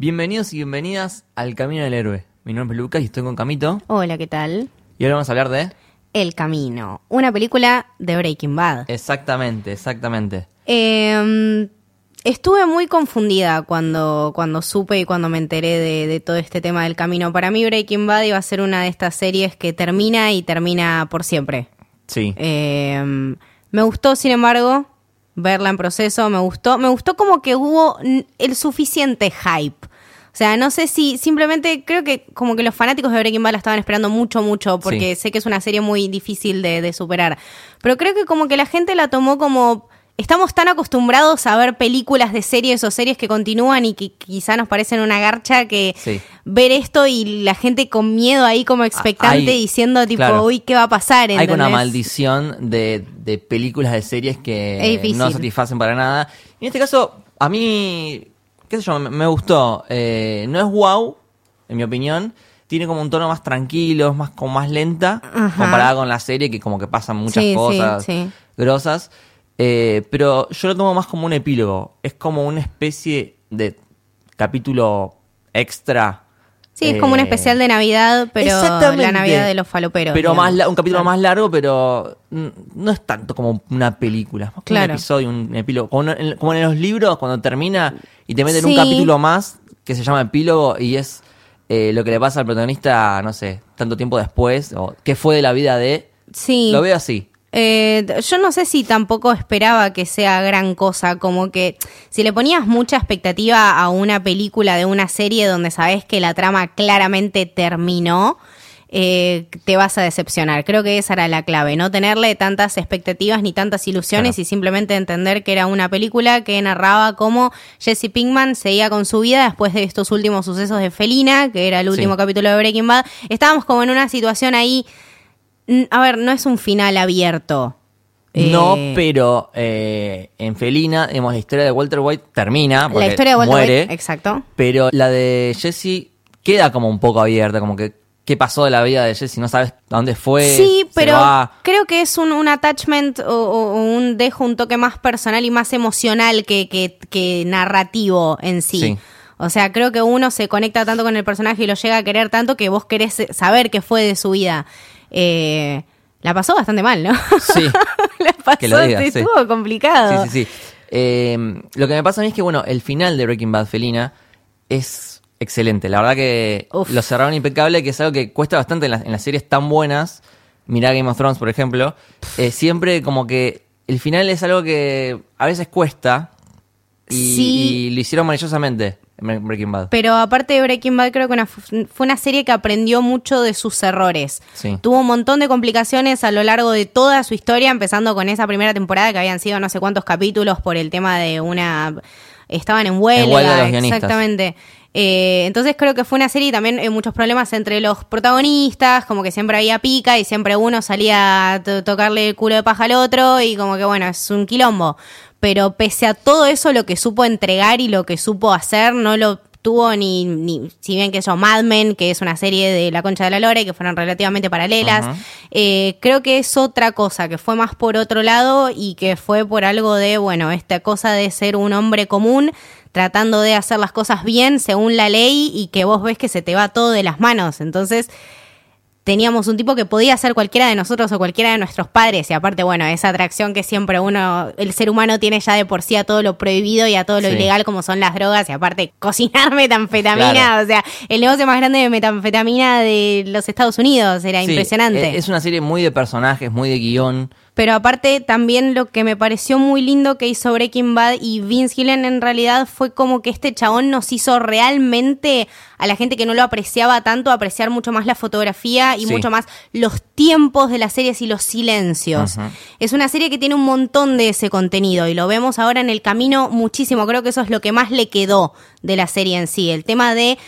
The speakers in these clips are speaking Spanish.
Bienvenidos y bienvenidas al Camino del Héroe. Mi nombre es Lucas y estoy con Camito. Hola, ¿qué tal? Y ahora vamos a hablar de... El Camino, una película de Breaking Bad. Exactamente, exactamente. Eh, estuve muy confundida cuando, cuando supe y cuando me enteré de, de todo este tema del camino. Para mí Breaking Bad iba a ser una de estas series que termina y termina por siempre. Sí. Eh, me gustó, sin embargo, verla en proceso. Me gustó, me gustó como que hubo el suficiente hype. O sea, no sé si simplemente creo que como que los fanáticos de Breaking Bad la estaban esperando mucho, mucho, porque sé que es una serie muy difícil de, de superar. Pero creo que como que la gente la tomó como... Estamos tan acostumbrados a ver películas de series o series que continúan y que quizá nos parecen una garcha que Sí. ver esto y la gente con miedo ahí como expectante hay- diciendo tipo, claro. uy, ¿qué va a pasar? Hay una ¿entendés? maldición de, de películas de series Es que no satisfacen para nada. Y en este caso, a mí, qué sé yo, me, me gustó. Eh, no es wow, en mi opinión. Tiene como un tono más tranquilo, más como más lenta, Ajá. comparada con la serie, que como que pasan muchas Sí, sí, cosas sí. grosas. Eh, pero yo lo tomo más como un epílogo. Es como una especie de capítulo extra. Sí, es como un especial de Navidad, pero la Navidad de los faloperos. Pero digamos. más la- un capítulo Claro. más largo, pero no es tanto como una película. Es más como Claro. un episodio, un epílogo. Como en, como en los libros, cuando termina y te meten un Sí. capítulo más que se llama epílogo y es eh, lo que le pasa al protagonista, no sé, tanto tiempo después, o qué fue de la vida de... Sí. Lo veo así. Eh, yo no sé si tampoco esperaba que sea gran cosa, como que si le ponías mucha expectativa a una película de una serie donde sabes que la trama claramente terminó, eh, te vas a decepcionar. Creo que esa era la clave, no tenerle tantas expectativas ni tantas ilusiones Claro. y simplemente entender que era una película que narraba cómo Jesse Pinkman seguía con su vida después de estos últimos sucesos de Felina, que era el Sí. último capítulo de Breaking Bad. Estábamos como en una situación ahí A ver, no es un final abierto. No, Eh, pero eh, en Felina, digamos, la historia de Walter White termina, porque La historia de Walter muere, White, exacto. pero la de Jesse queda como un poco abierta, como que qué pasó de la vida de Jesse, no sabes a dónde fue. Sí, pero creo que es un, un attachment o, o- o un dejo, un toque más personal y más emocional que, que, que narrativo en sí. Sí. O sea, creo que uno se conecta tanto con el personaje y lo llega a querer tanto que vos querés saber qué fue de su vida. Eh, la pasó bastante mal, ¿no? Sí. la pasó, Que lo digas, sí. estuvo complicado. Sí, sí, sí. Eh, lo que me pasa a mí es que, bueno, el final de Breaking Bad Felina es excelente. La verdad que Uf. lo cerraron impecable, que es algo que cuesta bastante en las, en las series tan buenas. Mirá Game of Thrones, por ejemplo. Eh, siempre como que el final es algo que a veces cuesta. Y, Sí. y lo hicieron maravillosamente en Breaking Bad. Pero aparte de Breaking Bad, creo que una- fue una serie que aprendió mucho de sus errores. Sí. Tuvo un montón de complicaciones a lo largo de toda su historia, empezando con esa primera temporada que habían sido no sé cuántos capítulos por el tema de una... Estaban en huelga, En huelga los guionistas. exactamente. Eh, entonces creo que fue una serie y también eh, muchos problemas entre los protagonistas, como que siempre había pica y siempre uno salía a to- tocarle el culo de paja al otro y como que bueno, es un quilombo. Pero pese a todo eso, lo que supo entregar y lo que supo hacer, no lo tuvo ni, ni si bien que eso Mad Men, que es una serie de La Concha de la Lora y que fueron relativamente paralelas, eh, creo que es otra cosa, que fue más por otro lado y que fue por algo de, bueno, esta cosa de ser un hombre común tratando de hacer las cosas bien según la ley y que vos ves que se te va todo de las manos. Entonces, teníamos un tipo que podía ser cualquiera de nosotros o cualquiera de nuestros padres y aparte, bueno, esa atracción que siempre uno, el ser humano tiene ya de por sí a todo lo prohibido y a todo lo Sí. ilegal como son las drogas y aparte cocinar metanfetamina, Claro. o sea, el negocio más grande de metanfetamina de los Estados Unidos, era Sí, impresionante. eh, Es una serie muy de personajes, muy de guion. Pero aparte también lo que me pareció muy lindo que hizo Breaking Bad y Vince Gillen en realidad fue como que este chabón nos hizo realmente a la gente que no lo apreciaba tanto apreciar mucho más la fotografía y Sí. mucho más los tiempos de las series y los silencios. Es una serie que tiene un montón de ese contenido y lo vemos ahora en el camino muchísimo. Creo que eso es lo que más le quedó de la serie en sí. El tema de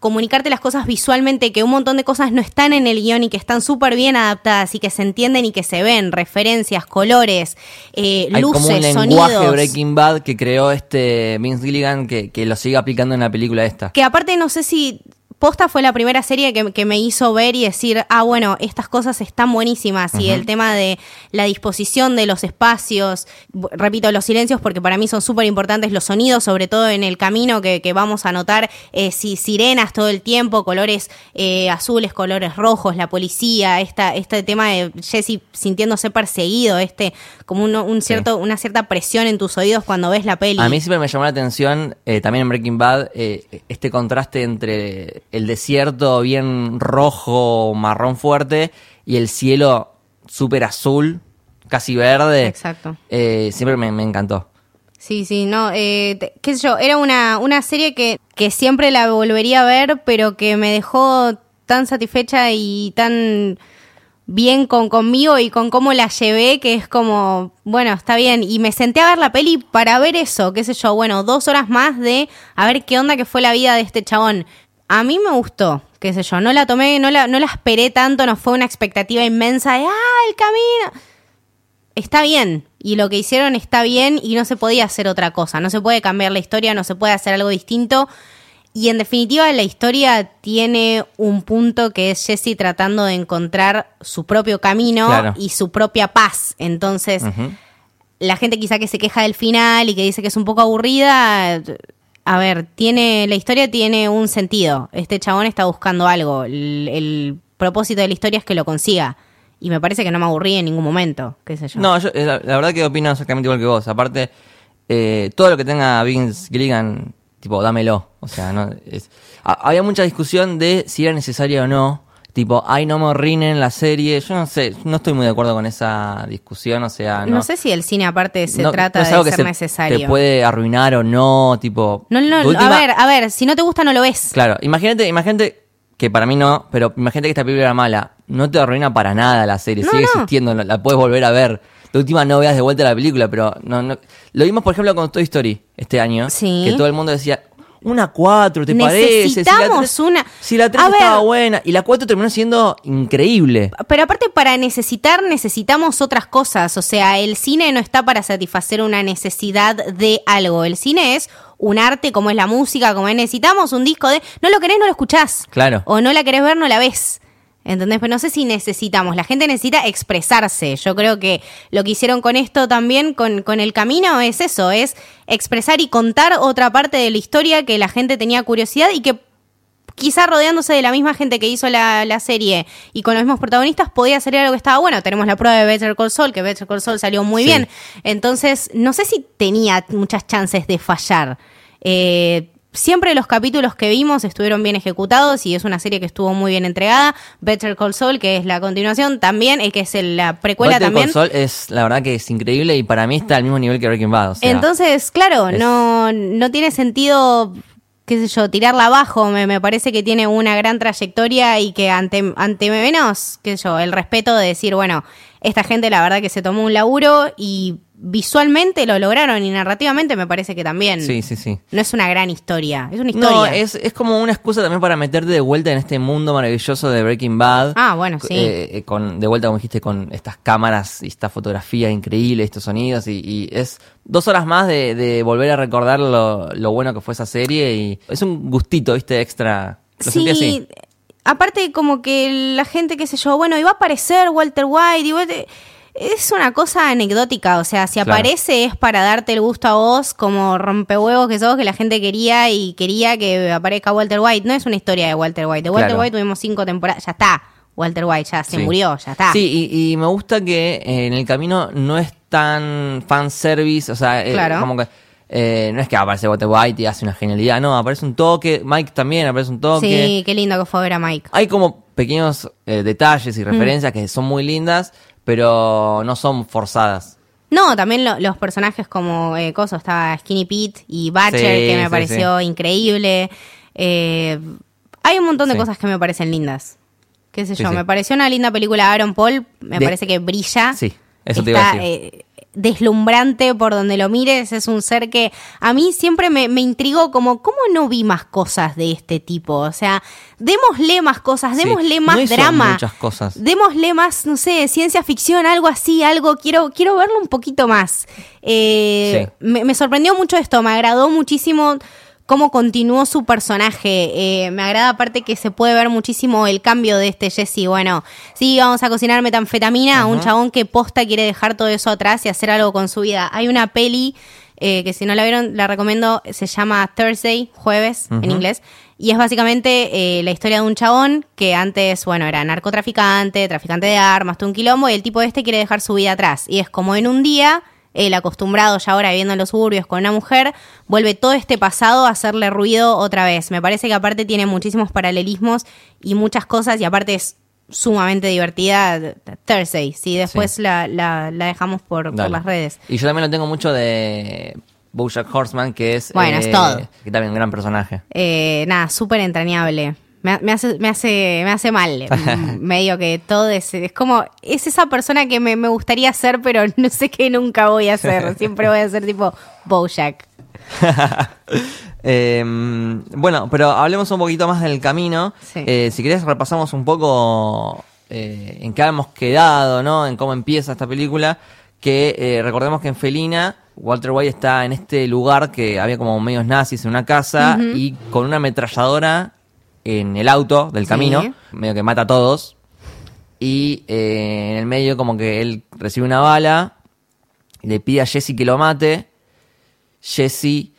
comunicarte las cosas visualmente, que un montón de cosas no están en el guion y que están súper bien adaptadas y que se entienden y que se ven, referencias, colores, eh, Hay luces, como un lenguaje sonidos. Breaking Bad que creó este Vince Gilligan que, que lo sigue aplicando en la película esta. Que aparte no sé si posta fue la primera serie que, que me hizo ver y decir, ah, bueno, estas cosas están buenísimas. Y el tema de la disposición de los espacios, repito, los silencios, porque para mí son súper importantes los sonidos, sobre todo en el camino que, que vamos a notar, eh, si, sirenas todo el tiempo, colores eh, azules, colores rojos, la policía, esta, este tema de Jesse sintiéndose perseguido, este, como un cierto, una cierta presión en tus oídos cuando ves la peli. A mí siempre me llamó la atención, eh, también en Breaking Bad, eh, este contraste entre el desierto bien rojo, marrón fuerte, y el cielo súper azul, casi verde. Exacto. Eh, siempre me, me encantó. Sí, sí, no, eh, te- qué sé yo, era una, una serie que, que siempre la volvería a ver, pero que me dejó tan satisfecha y tan bien con conmigo y con cómo la llevé, que es como, bueno, está bien. Y me senté a ver la peli para ver eso, qué sé yo, bueno, dos horas más de a ver qué onda que fue la vida de este chabón. A mí me gustó, qué sé yo, no la tomé, no la, no la esperé tanto, no fue una expectativa inmensa de, ah, el camino está bien y lo que hicieron está bien y no se podía hacer otra cosa, no se puede cambiar la historia, no se puede hacer algo distinto. Y en definitiva la historia tiene un punto que es Jesse tratando de encontrar su propio camino Claro. y su propia paz, entonces la gente quizá que se queja del final y que dice que es un poco aburrida, a ver, tiene la historia tiene un sentido. Este chabón está buscando algo. El, propósito de la historia es que lo consiga. Y me parece que no me aburrí en ningún momento, qué sé yo. No, yo, eh, la, verdad que opino exactamente igual que vos. Aparte, eh, todo lo que tenga Vince Gilligan, tipo, dámelo. O sea, no, es- ha- había mucha discusión de si era necesario o no. Tipo, ay, no me arruinen la serie. Yo no sé, no estoy muy de acuerdo con esa discusión. O sea, no, no, sé si el cine aparte se no- trata no es de que ser se necesario. Te puede arruinar o no, tipo. No, no, última- a ver, a ver, si no te gusta no lo ves. Claro, imagínate, imagínate que para mí no, pero imagínate que esta película era mala. No te arruina para nada la serie, No, sigue existiendo, la, la puedes volver a ver. De última no veas de vuelta la película, pero no, no. Lo vimos, por ejemplo, con Toy Story este año. Sí. Que todo el mundo decía, una 4, ¿te parece? Si la una- Si la 3 A ver. estaba buena. Y la 4 terminó siendo increíble. Pero aparte para necesitar necesitamos otras cosas, o sea, el cine no está para satisfacer una necesidad de algo, el cine es un arte como es la música, como es necesitamos un disco de, no lo querés, no lo escuchás. Claro. O no la querés ver, no la ves. ¿Entendés? Pero no sé si necesitamos. La gente necesita expresarse. Yo creo que lo que hicieron con esto también, con, con el camino, es eso, es expresar y contar otra parte de la historia que la gente tenía curiosidad y que quizá rodeándose de la misma gente que hizo la, la serie y con los mismos protagonistas podía ser algo que estaba bueno. Tenemos la prueba de Better Call Saul, que Better Call Saul salió muy Sí. bien. Entonces, no sé si tenía muchas chances de fallar. Eh, siempre los capítulos que vimos estuvieron bien ejecutados y es una serie que estuvo muy bien entregada. Better Call Saul, que es la continuación también, eh, que es el- la precuela Better Call también. Saul es, la verdad que es increíble y para mí está al mismo nivel que Breaking Bad. O sea, Entonces, claro, es- no, no tiene sentido, qué sé yo, tirarla abajo. Me, me parece que tiene una gran trayectoria y que ante, ante menos, qué sé yo, el respeto de decir, bueno, esta gente la verdad que se tomó un laburo y visualmente lo lograron y narrativamente me parece que también. Sí, sí, sí. No es una gran historia, es una historia. No, es, es como una excusa también para meterte de vuelta en este mundo maravilloso de Breaking Bad. Ah, bueno, sí. Eh, eh, con, de vuelta, como dijiste, con estas cámaras y esta fotografía increíble, estos sonidos. Y, y es dos horas más de, de volver a recordar lo, lo bueno que fue esa serie. Y es un gustito, viste, extra. Lo así. Sí, aparte como que la gente, qué sé yo, bueno, iba a aparecer Walter White, y te- es una cosa anecdótica, o sea, si Claro. aparece es para darte el gusto a vos como rompehuevos que sos, que la gente quería y quería que aparezca Walter White, no es una historia de Walter White, de Walter Claro. White tuvimos cinco temporadas, ya está, Walter White ya se Sí. murió, ya está. Sí, y, y me gusta que eh, en el camino no es tan fanservice, o sea, eh, Claro. como que eh, no es que aparece Walter White y hace una genialidad, no, aparece un toque, Mike también aparece un toque. Sí, qué lindo que fue ver a Mike. Hay como pequeños eh, detalles Mm. y referencias que son muy lindas, pero no son forzadas. No, también lo- los personajes como eh, Coso, estaba Skinny Pete y Butcher, Sí, que me sí, pareció increíble. Eh, hay un montón de Sí. cosas que me parecen lindas. Qué sé Sí, yo, sí. me pareció una linda película Aaron Paul, me De- parece que brilla. Sí, eso te iba a Está, decir. eh, deslumbrante por donde lo mires, es un ser que a mí siempre me, me intrigó como, ¿cómo no vi más cosas de este tipo? O sea, démosle más cosas, Sí, démosle no más hizo drama. muchas cosas. Démosle más, no sé, ciencia ficción, algo así, algo, quiero, quiero verlo un poquito más. Eh, Sí. me, me sorprendió mucho esto, me agradó muchísimo cómo continuó su personaje. Eh, me agrada aparte que se puede ver muchísimo el cambio de este Jesse. Bueno, sí, vamos a cocinar metanfetamina a un chabón que posta quiere dejar todo eso atrás y hacer algo con su vida. Hay una peli eh, que si no la vieron, la recomiendo, se llama Thursday, jueves en inglés. Y es básicamente eh, la historia de un chabón que antes, bueno, era narcotraficante, traficante de armas, todo un quilombo, y el tipo este quiere dejar su vida atrás. Y es como en un día él acostumbrado ya ahora viviendo en los suburbios con una mujer, vuelve todo este pasado a hacerle ruido otra vez. Me parece que aparte tiene muchísimos paralelismos y muchas cosas y aparte es sumamente divertida Thursday. Sí, después La, la, dejamos por, las redes. Y yo también lo tengo mucho de Bojack Horseman, que es... Bueno, es eh, todo. Que también un gran personaje. Eh, nada, súper entrañable. Me, hace, me, hace, me hace mal. medio que todo es, es como, es esa persona que me, gustaría ser, pero no sé qué nunca voy a ser. Siempre voy a ser tipo Bojack. Em, bueno, pero hablemos un poquito más del camino. Eh, si querés repasamos un poco eh, en qué hemos quedado, ¿no? En cómo empieza esta película. Que eh, recordemos que en Felina Walter White está en este lugar que había como medios nazis en una casa y con una ametralladora en el auto del camino, medio que mata a todos. Y eh, en el medio como que él recibe una bala, le pide a Jesse que lo mate. Jesse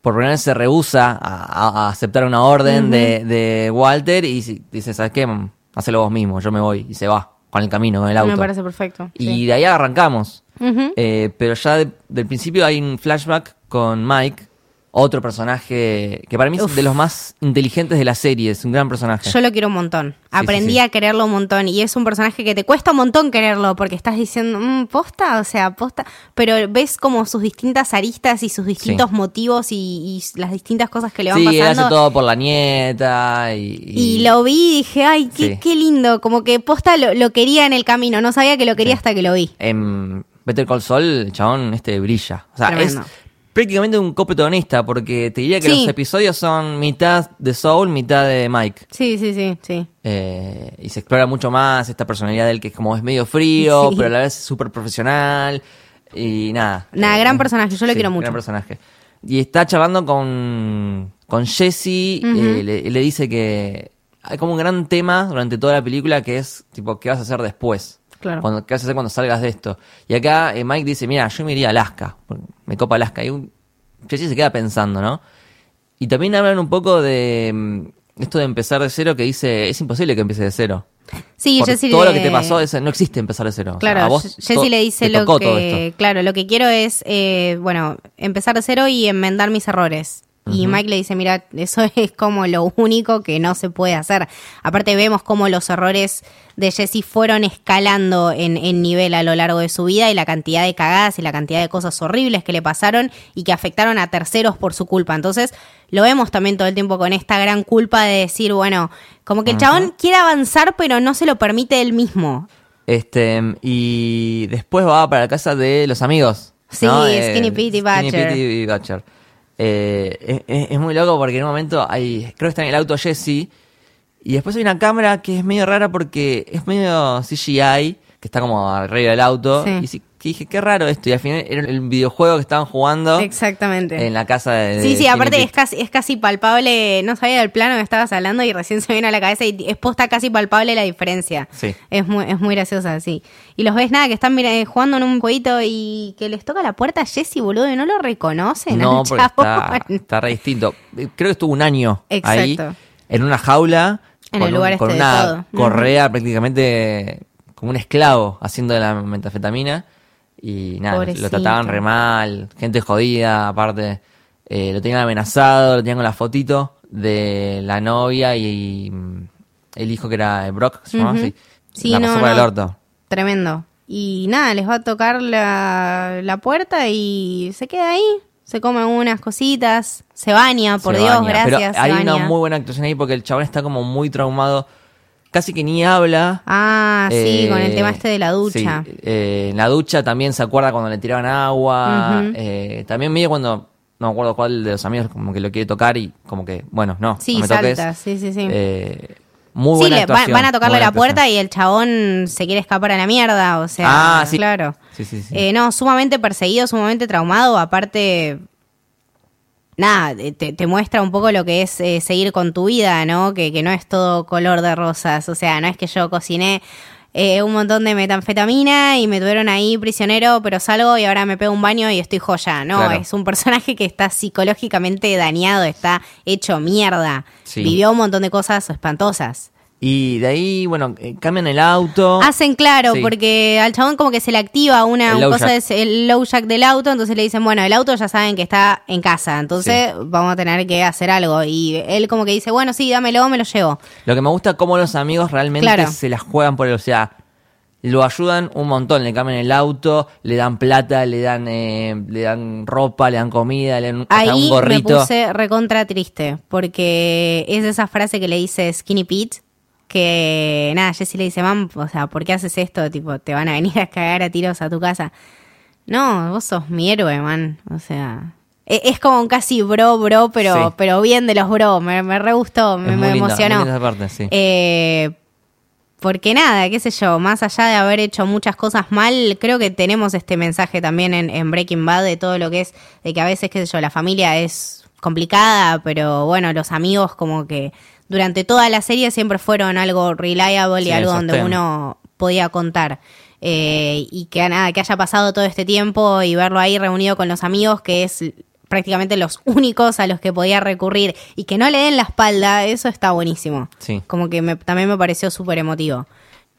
por primera se rehúsa a, aceptar una orden de, Walter y dice, ¿sabes qué? Hacelo vos mismo, yo me voy. Y se va con el camino, con el auto. Me parece perfecto. Y de ahí arrancamos. Eh, pero ya del principio hay un flashback con Mike otro personaje que para mí es de los más inteligentes de la serie, es un gran personaje. Yo lo quiero un montón. Aprendí a quererlo un montón y es un personaje que te cuesta un montón quererlo porque estás diciendo, mmm, posta, o sea, posta, pero ves como sus distintas aristas y sus distintos motivos y, las distintas cosas que le van pasando. Sí, hace todo por la nieta y... Y, lo vi y dije, ay, qué, qué lindo, como que posta lo, quería en el camino, no sabía que lo quería hasta que lo vi. En Better Call Saul, el chabón este brilla. O sea, es prácticamente un coprotagonista, porque te diría que los episodios son mitad de Soul, mitad de Mike. Sí, sí, sí, sí. Eh, y se explora mucho más esta personalidad de él que es como es medio frío, pero a la vez súper profesional. Y nada. Nada, gran personaje, yo lo quiero mucho. Gran personaje. Y está charlando con, con Jesse, eh, le, le dice que hay como un gran tema durante toda la película que es, tipo, ¿qué vas a hacer después? Cuando, ¿Qué vas a hacer cuando salgas de esto? Y acá eh, Mike dice, mira, yo me iría a Alaska, me copa Alaska. Y un, Jesse se queda pensando, ¿no? Y también hablan un poco de mm, esto de empezar de cero, que dice, es imposible que empiece de cero. Sí, Jesse todo lo que te pasó no existe empezar de cero. Claro, Jesse le dice lo que, claro, lo que quiero es, eh, bueno, empezar de cero y enmendar mis errores. Y Mike le dice, mira, eso es como lo único que no se puede hacer. Aparte vemos cómo los errores de Jesse fueron escalando en, nivel a lo largo de su vida y la cantidad de cagadas y la cantidad de cosas horribles que le pasaron y que afectaron a terceros por su culpa. Entonces lo vemos también todo el tiempo con esta gran culpa de decir, bueno, como que el chabón quiere avanzar pero no se lo permite él mismo. Este, y después va para la casa de los amigos. Sí, Skinny Pete y Butcher. Skinny Pete y Butcher. Eh, es, muy loco porque en un momento hay, creo que está en el auto Jesse y después hay una cámara que es medio rara porque es medio CGI, que está como arriba del auto. Y sí, dije, qué raro esto. Y al final era el videojuego que estaban jugando. Exactamente. En la casa de. sí, sí, aparte es casi, es casi palpable. No sabía del plano que estabas hablando y recién se viene a la cabeza y es posta casi palpable la diferencia. Sí. Es muy, es muy graciosa, sí. Y los ves nada, que están jugando en un jueguito y que les toca la puerta a Jesse, boludo, y no lo reconocen. No, porque está, está, re distinto. Creo que estuvo un año ahí. En una jaula. En el lugar con este una correa prácticamente como un esclavo haciendo de la metafetamina. Y nada, lo trataban re mal, gente jodida, aparte. Eh, lo tenían amenazado, lo tenían con la fotito de la novia y, mm, el hijo que era Brock, ¿se Sí, la pasó el orto. Tremendo. Y nada, les va a tocar la, la puerta y se queda ahí. Se come unas cositas, se baña, por Dios, gracias. Pero hay una muy buena actuación ahí porque el chabón está como muy traumado casi que ni habla. Ah, sí, con el tema este de la ducha. Eh, en la ducha también se acuerda cuando le tiraban agua. Eh, también medio cuando, no me acuerdo cuál de los amigos, como que lo quiere tocar y como que, bueno, no. Sí, me salta, sí, sí, sí. Eh, muy buena sí, van a tocarle la puerta y el chabón se quiere escapar a la mierda, o sea, ah, sí. claro. Sí, sí, sí. no, sumamente perseguido, sumamente traumado, aparte nada, te, te muestra un poco lo que es eh, seguir con tu vida, ¿no? Que, que no es todo color de rosas. O sea, no es que yo cociné eh, un montón de metanfetamina y me tuvieron ahí prisionero, pero salgo y ahora me pego un baño y estoy joya. No, Claro. es un personaje que está psicológicamente dañado, está hecho mierda. Sí. Vivió un montón de cosas espantosas. Y de ahí, bueno, eh, cambian el auto. Hacen claro, Sí. porque al chabón como que se le activa una cosa, es el low jack del auto, entonces le dicen, bueno, el auto ya saben que está en casa, entonces vamos a tener que hacer algo. Y él como que dice, bueno, sí, dámelo, me lo llevo. Lo que me gusta es cómo los amigos realmente Claro. se las juegan por él. O sea, lo ayudan un montón. Le cambian el auto, le dan plata, le dan eh, le dan ropa, le dan comida, le dan Ahí un me gorrito. puse recontra triste, porque es esa frase que le dice Skinny Pete, que nada, Jesse le dice, mam, o sea, ¿por qué haces esto? Tipo, te van a venir a cagar a tiros a tu casa. No, vos sos mi héroe, man. O sea, e- es como un casi bro, bro, pero, Sí. pero bien de los bro. Me, me re gustó, me, linda, emocionó. muy linda esa parte, sí. Eh, porque nada, qué sé yo, más allá de haber hecho muchas cosas mal, creo que tenemos este mensaje también en, en Breaking Bad de todo lo que es, de que a veces, qué sé yo, la familia es complicada, pero bueno, los amigos como que durante toda la serie siempre fueron algo reliable Sí, y algo donde uno podía contar. Eh, y que nada, que haya pasado todo este tiempo y verlo ahí reunido con los amigos, que es prácticamente los únicos a los que podía recurrir y que no le den la espalda, eso está buenísimo. Sí. Como que me- también me pareció súper emotivo.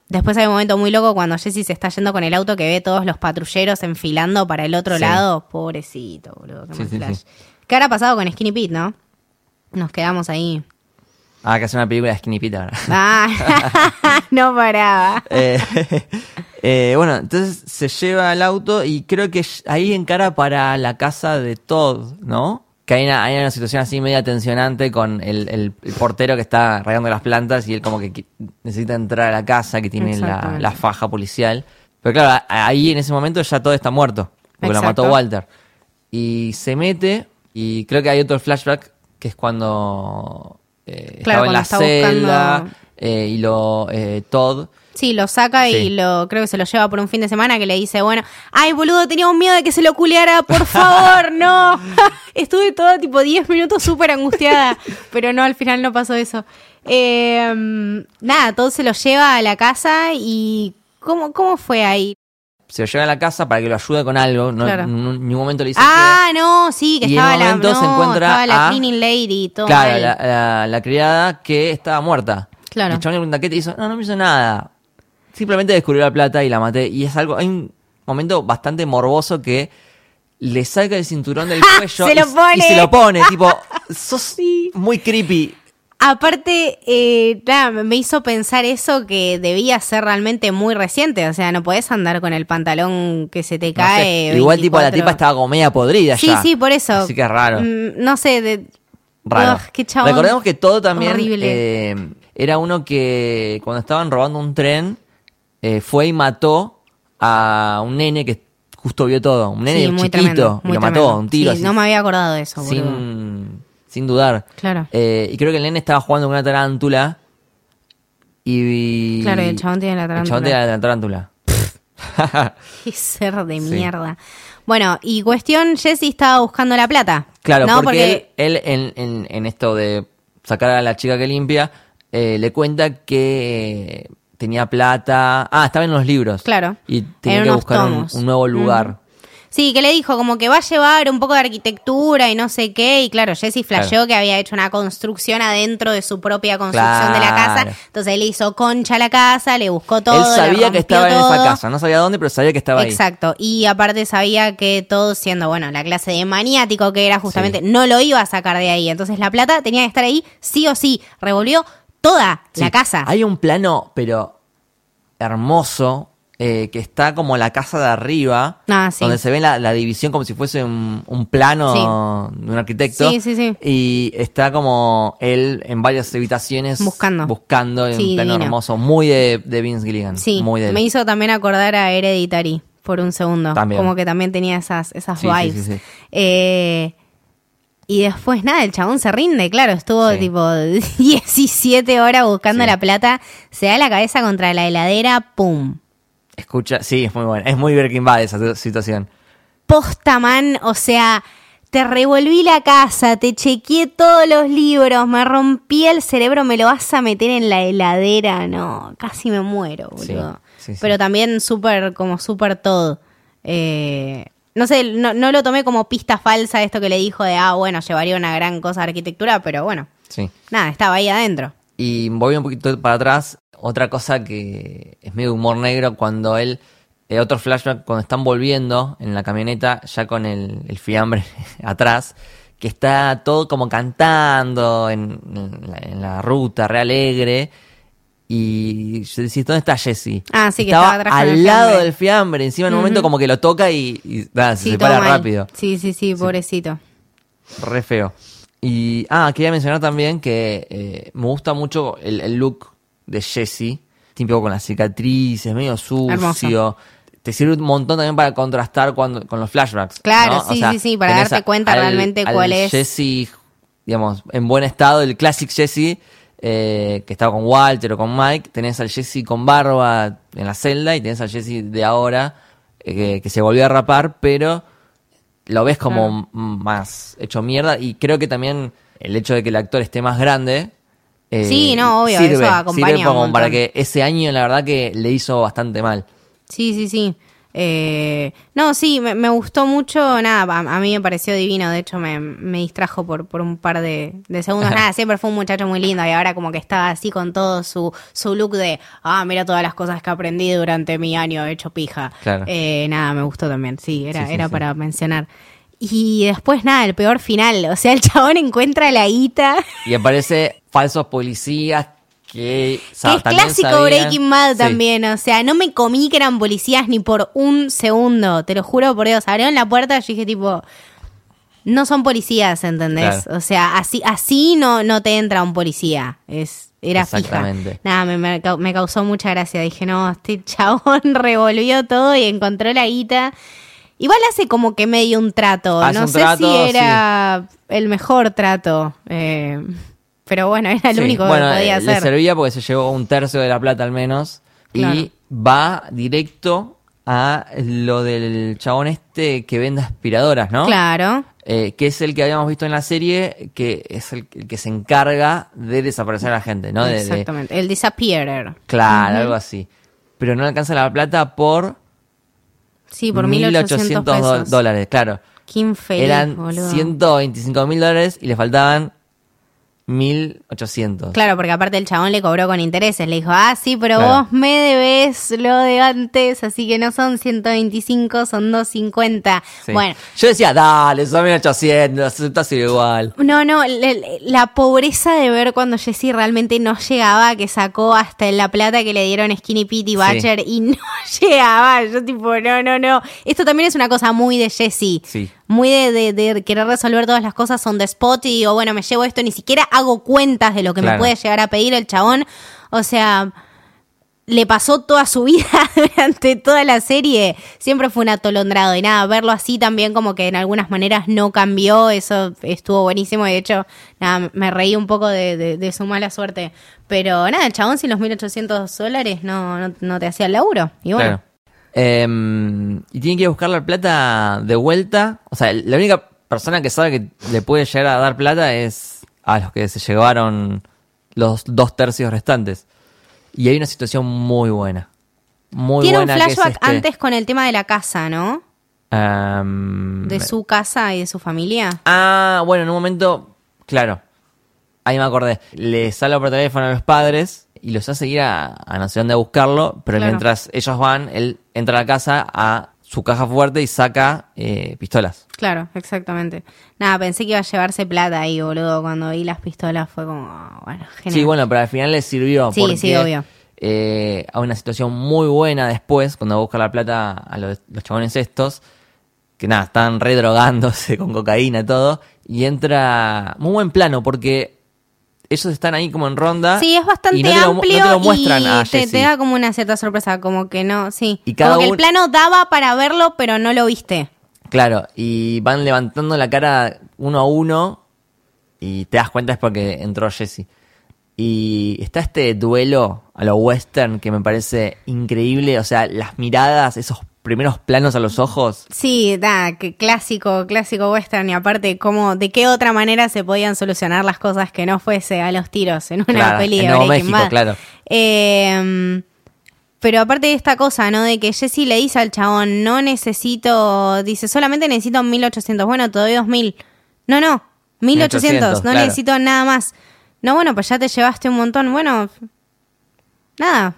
Después hay un momento muy loco cuando Jesse se está yendo con el auto que ve todos los patrulleros enfilando para el otro Sí. lado. Pobrecito, boludo. qué Sí, sí. ¿Qué habrá pasado con Skinny Pete, no? Nos quedamos ahí. Ah, que hace una película de Skinny Pete ahora. Ah, no paraba. Eh, eh, bueno, entonces se lleva el auto y creo que ahí encara para la casa de Todd, ¿no? Que hay una, hay una situación así media tensionante con el, el- el portero que está rayando las plantas y él como que necesita entrar a la casa que tiene la, la faja policial. Pero claro, ahí en ese momento ya todo está muerto, porque lo Exacto. mató Walter. Y se mete y creo que hay otro flashback que es cuando eh, Claro, estaba en la está celda buscando- eh, y lo eh, Todd Sí, lo saca y lo creo que se lo lleva por un fin de semana que le dice, bueno, ay boludo, tenía un miedo de que se lo culeara, por favor, no. Estuve todo tipo 10 minutos súper angustiada, pero no, al final no pasó eso. Eh, nada, todo se lo lleva a la casa y ¿cómo, cómo fue ahí? Se lo lleva a la casa para que lo ayude con algo. No, Claro. En ningún momento le dice Ah, no, sí, que Y en estaba un la, momento se no, encuentra estaba la a- cleaning lady todo. claro, la, la- la criada que estaba muerta. Claro. Y el chabón le pregunta, ¿qué te hizo? No, no me hizo nada. Simplemente descubrió la plata y la maté. Y es algo, hay un momento bastante morboso que le saca el cinturón del cuello Se lo y, pone. y se lo pone. tipo, sos muy creepy. Aparte, eh, nada, me hizo pensar eso que debía ser realmente muy reciente. O sea, no podés andar con el pantalón que se te No sé. cae. Igual tipo la 24. tipa estaba como media podrida Sí, ya. sí, por eso. Así que es raro. Mm, no sé, de, Raro. Ugh, qué chabón Recordemos que todo también horrible. eh, era uno que cuando estaban robando un tren eh, fue y mató a un nene que justo vio todo. Un nene sí, muy chiquito tremendo, y lo mató tremendo. a un tiro Sí, así, no me había acordado de eso, boludo. Sin, dudar. Claro. Eh, y creo que el nene estaba jugando con una tarántula y... Claro, y el chabón tiene la El chabón tarántula. tiene la tarántula. Qué ser de Sí. mierda. Bueno, y cuestión, Jesse estaba buscando la plata. Claro, ¿no? porque, él, él en, en- en esto de sacar a la chica que limpia, eh, le cuenta que tenía plata. Ah, estaba en los libros. Claro, Y tenía en que buscar un nuevo lugar. Sí, que le dijo como que va a llevar un poco de arquitectura y no sé qué. Y claro, Jesse flasheó Claro. que había hecho una construcción adentro de su propia construcción de la casa. Entonces él hizo concha a la casa, le buscó todo. él le sabía que estaba en esa casa. No sabía dónde, pero sabía que estaba ahí. Exacto. Y aparte sabía que todo siendo, bueno, la clase de maniático que era justamente, no lo iba a sacar de ahí. Entonces la plata tenía que estar ahí sí o sí. Revolvió toda la casa. Hay un plano, pero hermoso, eh, que está como la casa de arriba, Ah, sí. donde se ve la, la división como si fuese un, un plano de un arquitecto. Sí, sí, sí. Y está como él en varias habitaciones Buscando. buscando en Sí, un plano divino. hermoso, muy de, de Vince Gilligan. Sí, muy de me hizo también acordar a Hereditary por un segundo. También. Como que también tenía esas, esas vibes. Eh, y después nada, el chabón se rinde, claro, estuvo Sí. tipo 17 horas buscando Sí. la plata, se da la cabeza contra la heladera, ¡pum! Escucha, sí, es muy bueno. Es muy Breaking Bad esa tu- situación. Postaman, o sea, Te revolví la casa, te chequeé todos los libros, me rompí el cerebro, me lo vas a meter en la heladera. No, casi me muero, Sí, boludo. sí, sí. Pero también súper, como súper todo. Eh, no sé, no, no lo tomé como pista falsa esto que le dijo de, ah, bueno, llevaría una gran cosa de arquitectura, pero bueno, Sí. nada, estaba ahí adentro. Y voy un poquito para atrás. Otra cosa que es medio humor negro cuando él. eh, otro flashback cuando están volviendo en la camioneta, ya con el, el fiambre atrás, que está todo como cantando en, en la, en la ruta, re alegre. Y yo decís, ¿dónde está Jesse? Ah, sí, que estaba, estaba atrás con al el lado fiambre. del fiambre. Encima en un momento como que lo toca y, y, nada, se Sí, separa rápido. Sí, sí, sí, pobrecito. Re feo. Y, ah, quería mencionar también que eh, me gusta mucho el, el look de Jesse, tipo con las cicatrices, medio sucio. Hermoso. Te sirve un montón también para contrastar cuando, con los flashbacks. Claro, ¿no? O sí, sea, sí, sí, para darte cuenta realmente al cuál es. Jesse, digamos, en buen estado, el classic Jesse, eh, que estaba con Walter o con Mike. Tenés al Jesse con barba en la celda y tenés al Jesse de ahora, eh, que, se volvió a rapar, pero lo ves como más hecho mierda y creo que también el hecho de que el actor esté más grande eh, Sí, no, obvio, sirve, eso acompaña sirve como para que ese año la verdad que le hizo bastante mal Sí, sí, sí. Eh, no, sí, me, me gustó mucho, nada, a, a mí me pareció divino, de hecho me, me distrajo por, por un par de, de segundos, nada, siempre fue un muchacho muy lindo y ahora como que estaba así con todo su, su look de, ah, mira todas las cosas que aprendí durante mi año hecho pija. Claro. Eh, nada, me gustó también, sí, era, Sí, sí, era sí. para mencionar. Y después nada, el peor final, o sea, el chabón encuentra la guita. y aparece falsos policías que, Que es clásico sabían- Breaking Bad Sí. también, o sea, no me comí que eran policías ni por un segundo, te lo juro por Dios. Abrieron la puerta y yo dije tipo, no son policías, ¿entendés? Claro. O sea, así, así no, no te entra un policía, es, era fija. Exactamente. Nada, me, me, me causó mucha gracia, dije, no, este chabón revolvió todo y encontró la guita. Igual hace como que medio un trato, Hace no un sé trato, si era el mejor trato, eh, pero bueno, era el Sí, único bueno, que podía eh, le hacer. servía porque se llevó un tercio de la plata al menos Claro. y va directo a lo del chabón este que vende aspiradoras, ¿no? Claro. Eh, que es el que habíamos visto en la serie, que es el, el que se encarga de desaparecer a la gente, ¿no? De- de- Exactamente. El disappearer. claro, algo así. Pero no alcanza la plata por, Sí, por 1800 do- pesos. dólares, claro. Qué infeliz, Eran boludo. 125 mil dólares y le faltaban 1800. Claro, porque aparte el chabón le cobró con intereses. Le dijo, ah, sí, pero Claro. vos me debes lo de antes, así que no son 125, son 250. Sí. Bueno, Yo decía, dale, son 1800, aceptas igual. No, no, le- la pobreza de ver cuando Jesse realmente no llegaba, que sacó hasta la plata que le dieron Skinny Pete y Butcher y no llegaba. Yo tipo, no, no, no. Esto también es una cosa muy de Jesse. Sí. Muy de, de- de querer resolver todas las cosas on the spot y digo, bueno, me llevo esto, ni siquiera hago cuentas de lo que me puede llegar a pedir el chabón. O sea, le pasó toda su vida durante toda la serie. Siempre fue un atolondrado. Y nada, verlo así también como que en algunas maneras no cambió. Eso estuvo buenísimo. Y de hecho, nada, me reí un poco de, de- de su mala suerte. Pero nada, el chabón sin los 1800 dólares no, no, no te hacía el laburo. Y bueno, Claro. Em, y tiene que ir a buscar la plata de vuelta. O sea, la única persona que sabe que le puede llegar a dar plata es a los que se llevaron los dos tercios restantes. Y hay una situación muy buena. Muy tiene un buena que es flashback este, antes con el tema de la casa, ¿no? em, De su casa y de su familia. Ah, bueno, en un momento, claro. Ahí me acordé. Le sale por teléfono a los padres y los hace ir a, a no sé dónde a buscarlo, pero Claro. mientras ellos van, él entra a la casa a su caja fuerte y saca eh, pistolas. Claro, exactamente. Nada, pensé que iba a llevarse plata ahí, boludo. Cuando vi las pistolas fue como, ah, bueno, genial. Sí, bueno, pero al final le sirvió. Sí, porque, sí, obvio. eh, a una situación muy buena después, cuando va a buscar la plata a los, los chabones estos, que nada, están redrogándose con cocaína y todo, y entra muy buen plano, porque ellos están ahí como en ronda. Sí, es bastante y no te lo, amplio no te lo muestran y a te, te da como una cierta sorpresa, como que no, sí. Y cada como que el plano daba para verlo, pero no lo viste. Claro, y van levantando la cara uno a uno y te das cuenta es porque entró Jesse. Y está este duelo a lo western que me parece increíble, o sea, las miradas, esos primeros planos a los ojos. Sí, da, que clásico, clásico western y aparte cómo, de qué otra manera se podían solucionar las cosas que no fuese a los tiros en una Claro, peli de en Nuevo Breaking México, Bad. claro. Eh, pero aparte de esta cosa, ¿no? De que Jesse le dice al chabón, no necesito, dice, solamente necesito 1800. Bueno, te doy 2000. No, no, 1800, 1800, no claro. necesito nada más. No, bueno, pues ya te llevaste un montón. Bueno, nada.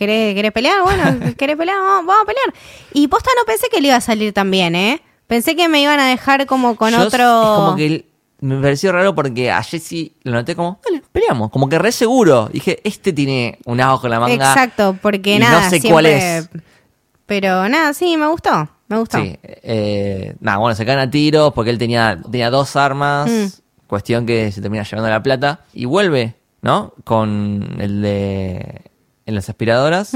¿Querés, querés pelear? Bueno, ¿querés pelear? Vamos, vamos a pelear. Y posta no pensé que le iba a salir tan bien, ¿eh? Pensé que me iban a dejar como con Yo- otro... Es como que el- me pareció raro porque a Jesse lo noté como, dale, peleamos. Como que re seguro. Dije, este tiene un ajo en la manga. Exacto, porque y nada, No sé siempre- cuál es. Pero nada, sí, me gustó, me gustó. Sí, eh, nada, bueno, se caen a tiros porque él tenía, tenía dos armas, Mm. cuestión que se termina llevando la plata y vuelve, ¿no? Con el de en las aspiradoras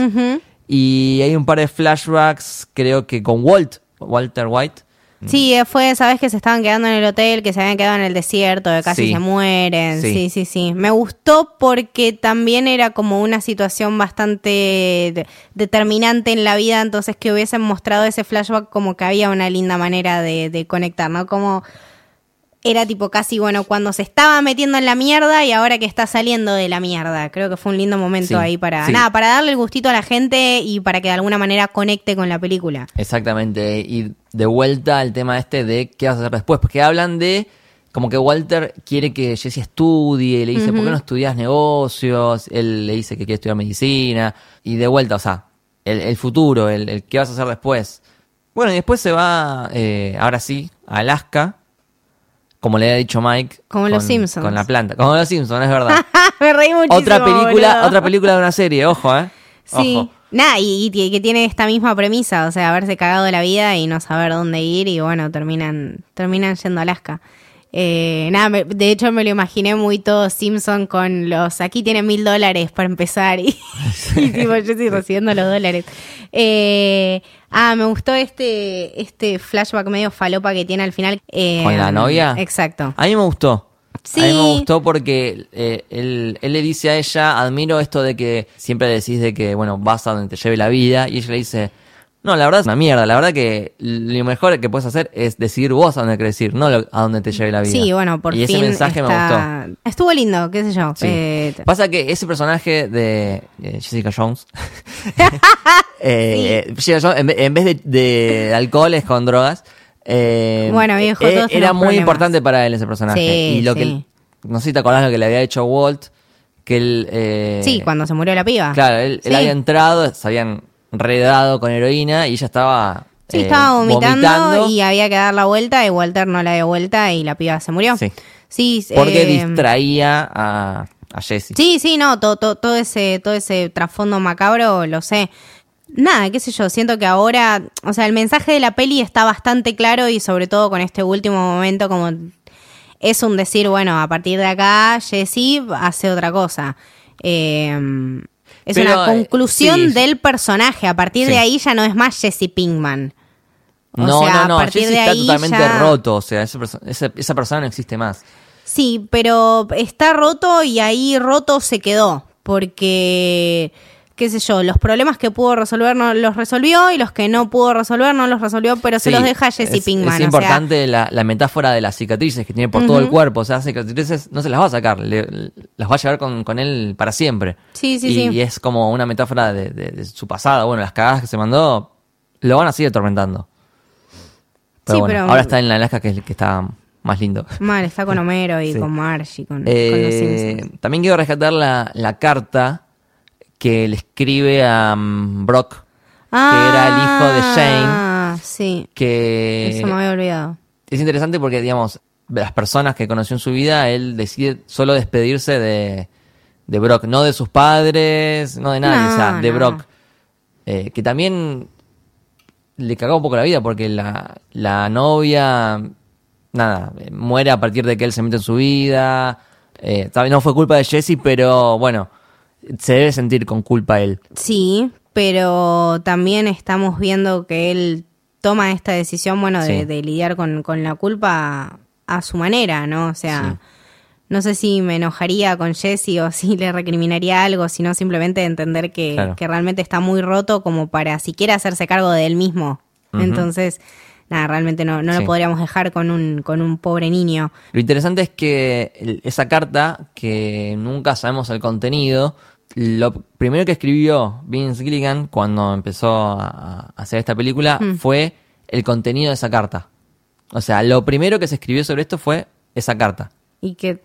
y hay un par de flashbacks, creo que con Walt, Walter White. Sí, eh, fue, sabes que se estaban quedando en el hotel, que se habían quedado en el desierto, que casi Sí. se mueren. Sí. Sí. sí, sí, Me gustó porque también era como una situación bastante de- determinante en la vida, entonces que hubiesen mostrado ese flashback como que había una linda manera de, de conectar, ¿no? Como era tipo casi, bueno, cuando se estaba metiendo en la mierda y ahora que está saliendo de la mierda. Creo que fue un lindo momento Sí, ahí para, sí. nada, para darle el gustito a la gente y para que de alguna manera conecte con la película. Exactamente, y de vuelta al tema este de qué vas a hacer después, porque hablan de como que Walter quiere que Jesse estudie, le dice, ¿por qué no estudias negocios? Él le dice que quiere estudiar medicina, y de vuelta, o sea, el, el futuro, el, el qué vas a hacer después. Bueno, y después se va, eh, ahora sí, a Alaska, como le había dicho Mike. Como con, los Simpsons. Con la planta, como los Simpsons, es verdad. Me reí muchísimo. otra película, boludo. otra película de una serie, ojo, eh. Sí. Ojo. Nada, y, y que tiene esta misma premisa, o sea, haberse cagado de la vida y no saber dónde ir y bueno, terminan, terminan yendo a Alaska. Eh, nada, me- de hecho me lo imaginé muy todo Simpson con los, aquí tienen mil dólares para empezar y, y tipo, yo estoy recibiendo los dólares. Eh, ah, me gustó este, este flashback medio falopa que tiene al final. eh, ¿Con la novia? Exacto. A mí me gustó. A mí Sí. me gustó porque eh, él, él le dice a ella, admiro esto de que siempre decís de que, bueno, vas a donde te lleve la vida. Y ella le dice, no, la verdad es una mierda. La verdad que lo mejor que puedes hacer es decidir vos a dónde querés ir, no lo- a dónde te lleve la vida. Sí, bueno, por Y fin ese mensaje me está- gustó. Estuvo lindo, qué sé yo. Sí. Eh, Pasa que ese personaje de eh, Jessica Jones, eh, Jessica Jones, en, ve- en vez de, de alcohol es con drogas. eh, Bueno, viejo, eh, todos era muy problemas. importante para él ese personaje. Sí, y lo sí. que él- no sé si te acordás lo que le había hecho Walt, que él... eh, sí, cuando se murió la piba. Claro, él, había entrado, se habían redado con heroína y ella estaba... Sí, eh, estaba vomitando, vomitando y había que dar la vuelta y Walter no la dio vuelta y la piba se murió. Sí. Sí, Porque eh, distraía a, a Jessie. Sí, sí, no, todo, todo, todo ese, todo ese trasfondo macabro lo sé. Nada, qué sé yo, siento que ahora, o sea, el mensaje de la peli está bastante claro y sobre todo con este último momento como es un decir, bueno, a partir de acá Jessie hace otra cosa. Eh, es Pero, una eh, conclusión sí. del personaje, a partir Sí. de ahí ya no es más Jesse Pinkman. O No, sea, no, a no, partir Jesse de está ahí totalmente ya- roto, o sea, esa, perso- esa- esa persona no existe más. Sí, pero está roto y ahí roto se quedó. Porque, qué sé yo, los problemas que pudo resolver no los resolvió y los que no pudo resolver no los resolvió, pero se los deja Jesse es, Pinkman. Es o sea, importante la, la metáfora de las cicatrices que tiene por todo el cuerpo. O sea, las cicatrices no se las va a sacar, le- las va a llevar con, con él para siempre. Sí, sí, y, sí. y es como una metáfora de, de- de su pasado. Bueno, las cagadas que se mandó lo van a seguir atormentando. Pero Sí, bueno, pero- ahora está en la Alaska que, que está más lindo. Mal, está con Homero y Sí. con Marge y con, con Eh, los Simpsons. también quiero rescatar la, la carta que le escribe a mm, Brock, era el hijo de Shane. Ah, sí. que Eso me había olvidado. es interesante porque, digamos, las personas que conoció en su vida, él decide solo despedirse de, de Brock, no de sus padres, no de nadie, No, o sea, de no. Brock. Eh, que también le cagó un poco la vida porque la, la novia, nada, eh, muere a partir de que él se mete en su vida. Eh, no fue culpa de Jesse, pero bueno, se debe sentir con culpa él. Sí, pero también estamos viendo que él toma esta decisión, bueno, de, Sí. de lidiar con, con la culpa a su manera, ¿no? O sea, no sé si me enojaría con Jesse o si le recriminaría algo, sino simplemente entender que, Claro. que realmente está muy roto como para siquiera hacerse cargo de él mismo. Entonces, nada, realmente no, no Sí. lo podríamos dejar con un, con un pobre niño. Lo interesante es que esa carta, que nunca sabemos el contenido, lo primero que escribió Vince Gilligan cuando empezó a, a hacer esta película Hmm. fue el contenido de esa carta. O sea, lo primero que se escribió sobre esto fue esa carta, Y que,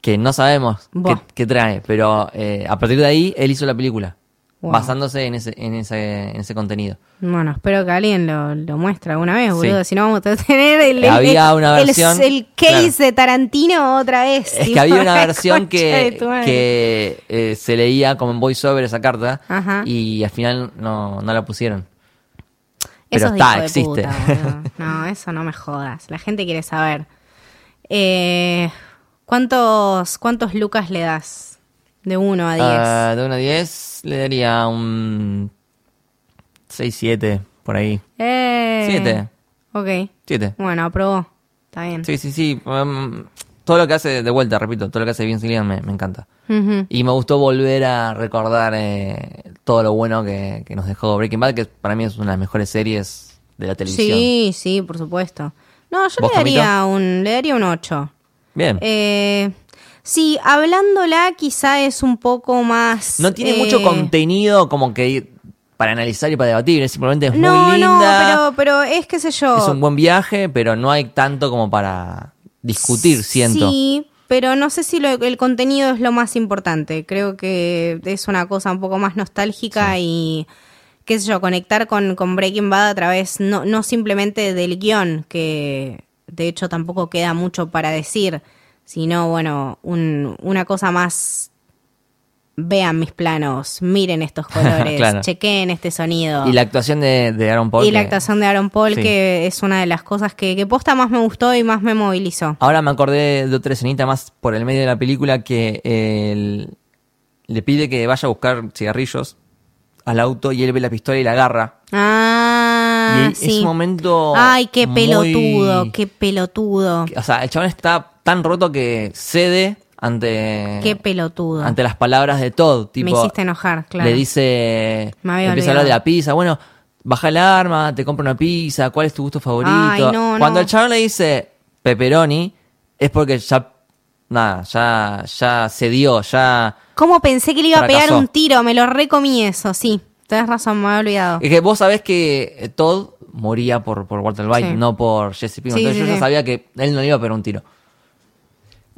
que no sabemos qué trae, pero eh, a partir de ahí él hizo la película, Wow. basándose en ese, en, ese, en ese contenido. bueno, espero que alguien lo, lo muestre alguna vez, Sí. boludo. Si no, vamos a tener el, Había el- una versión- el, case claro. de Tarantino otra vez. Es que había una versión que, que eh, se leía como en voiceover esa carta Ajá. y al final no, no la pusieron. Pero está, existe. puta, no, eso no me jodas. La gente quiere saber. Eh, ¿cuántos, ¿Cuántos lucas le das? De 1 a 10. Ah, de 1 a 10 le daría un 6, 7, por ahí. eh, 7, Ok. 7. Bueno, aprobó. Está bien. Sí, sí, sí. um, todo lo que hace, de vuelta, repito, todo lo que hace Vince Gilligan me, me encanta. Ujú. Y me gustó volver a recordar eh, todo lo bueno que, que nos dejó Breaking Bad, que para mí es una de las mejores series de la televisión. Sí, sí, por supuesto. No, yo ¿Vos, le daría un, le daría un 8. Bien. Eh, sí, hablándola quizá es un poco más... No tiene eh, mucho contenido como que para analizar y para debatir, simplemente es No, muy no, linda. pero, pero es que sé yo. Es un buen viaje, pero no hay tanto como para discutir, siento. Sí, pero no sé si lo- el contenido es lo más importante. Creo que es una cosa un poco más nostálgica y, qué sé yo, conectar con, con Breaking Bad a través, no, no simplemente del guion, que de hecho tampoco queda mucho para decir, sino, bueno, un- una cosa más... Vean mis planos, miren estos colores, Claro. chequeen este sonido. Y la actuación de, de Aaron Paul. Y la actuación de Aaron Paul, Sí. que es una de las cosas que, que posta más me gustó y más me movilizó. Ahora me acordé de otra escenita más por el medio de la película que él le pide que vaya a buscar cigarrillos al auto y él ve la pistola y la agarra. Ah, y sí. ese momento. Ay, qué muy- pelotudo, qué pelotudo. O sea, el chabón está tan roto que cede ante. Qué pelotudo. ante las palabras de Todd. Tipo, me hiciste enojar, claro. Le dice. Me había empieza a hablar de la pizza. Bueno, baja el arma, te compro una pizza. ¿Cuál es tu gusto favorito? Ay, no, Cuando no. el chabón le dice pepperoni, es porque ya. Nada, ya, ya cedió, ya. ¿Cómo pensé que le iba a pegar un tiro? Me lo recomí eso, sí. Tenés razón, me había olvidado. Es que vos sabés que eh, Todd moría por, por Walter White, Sí. no por Jesse Pinkman. Sí, Entonces sí, yo ya sabía que él no le iba a pegar un tiro.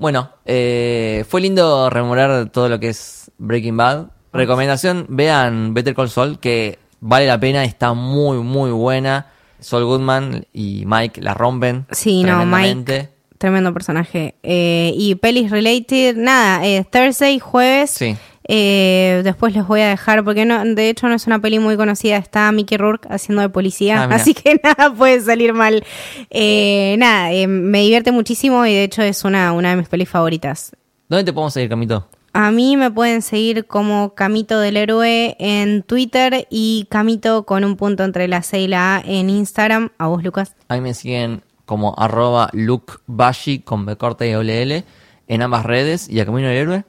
Bueno, eh, fue lindo rememorar todo lo que es Breaking Bad. Recomendación, vean Better Call Saul, que vale la pena, está muy, muy buena. Saul Goodman y Mike la rompen. Sí, no. Mike, tremendo personaje. Eh, y pelis related, nada, eh, Thursday, jueves. Sí. Eh, después les voy a dejar, porque no, de hecho no es una peli muy conocida, está Mickey Rourke haciendo de policía, Ah, así que nada puede salir mal. Eh, nada, eh, me divierte muchísimo y de hecho es una, una de mis pelis favoritas. ¿Dónde te podemos seguir, Camito? A mí me pueden seguir como Camito del Héroe en Twitter y Camito con un punto entre la C y la A en Instagram. A vos, Lucas. A mí me siguen como arroba lukebashi con B corta y doble L en ambas redes y a Camino del Héroe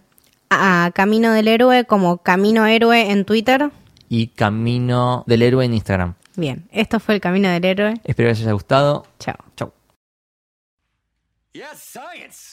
A Camino del Héroe como Camino Héroe en Twitter. y Camino del Héroe en Instagram. Bien, esto fue el Camino del Héroe. Espero que les haya gustado. Chao. Yes, science.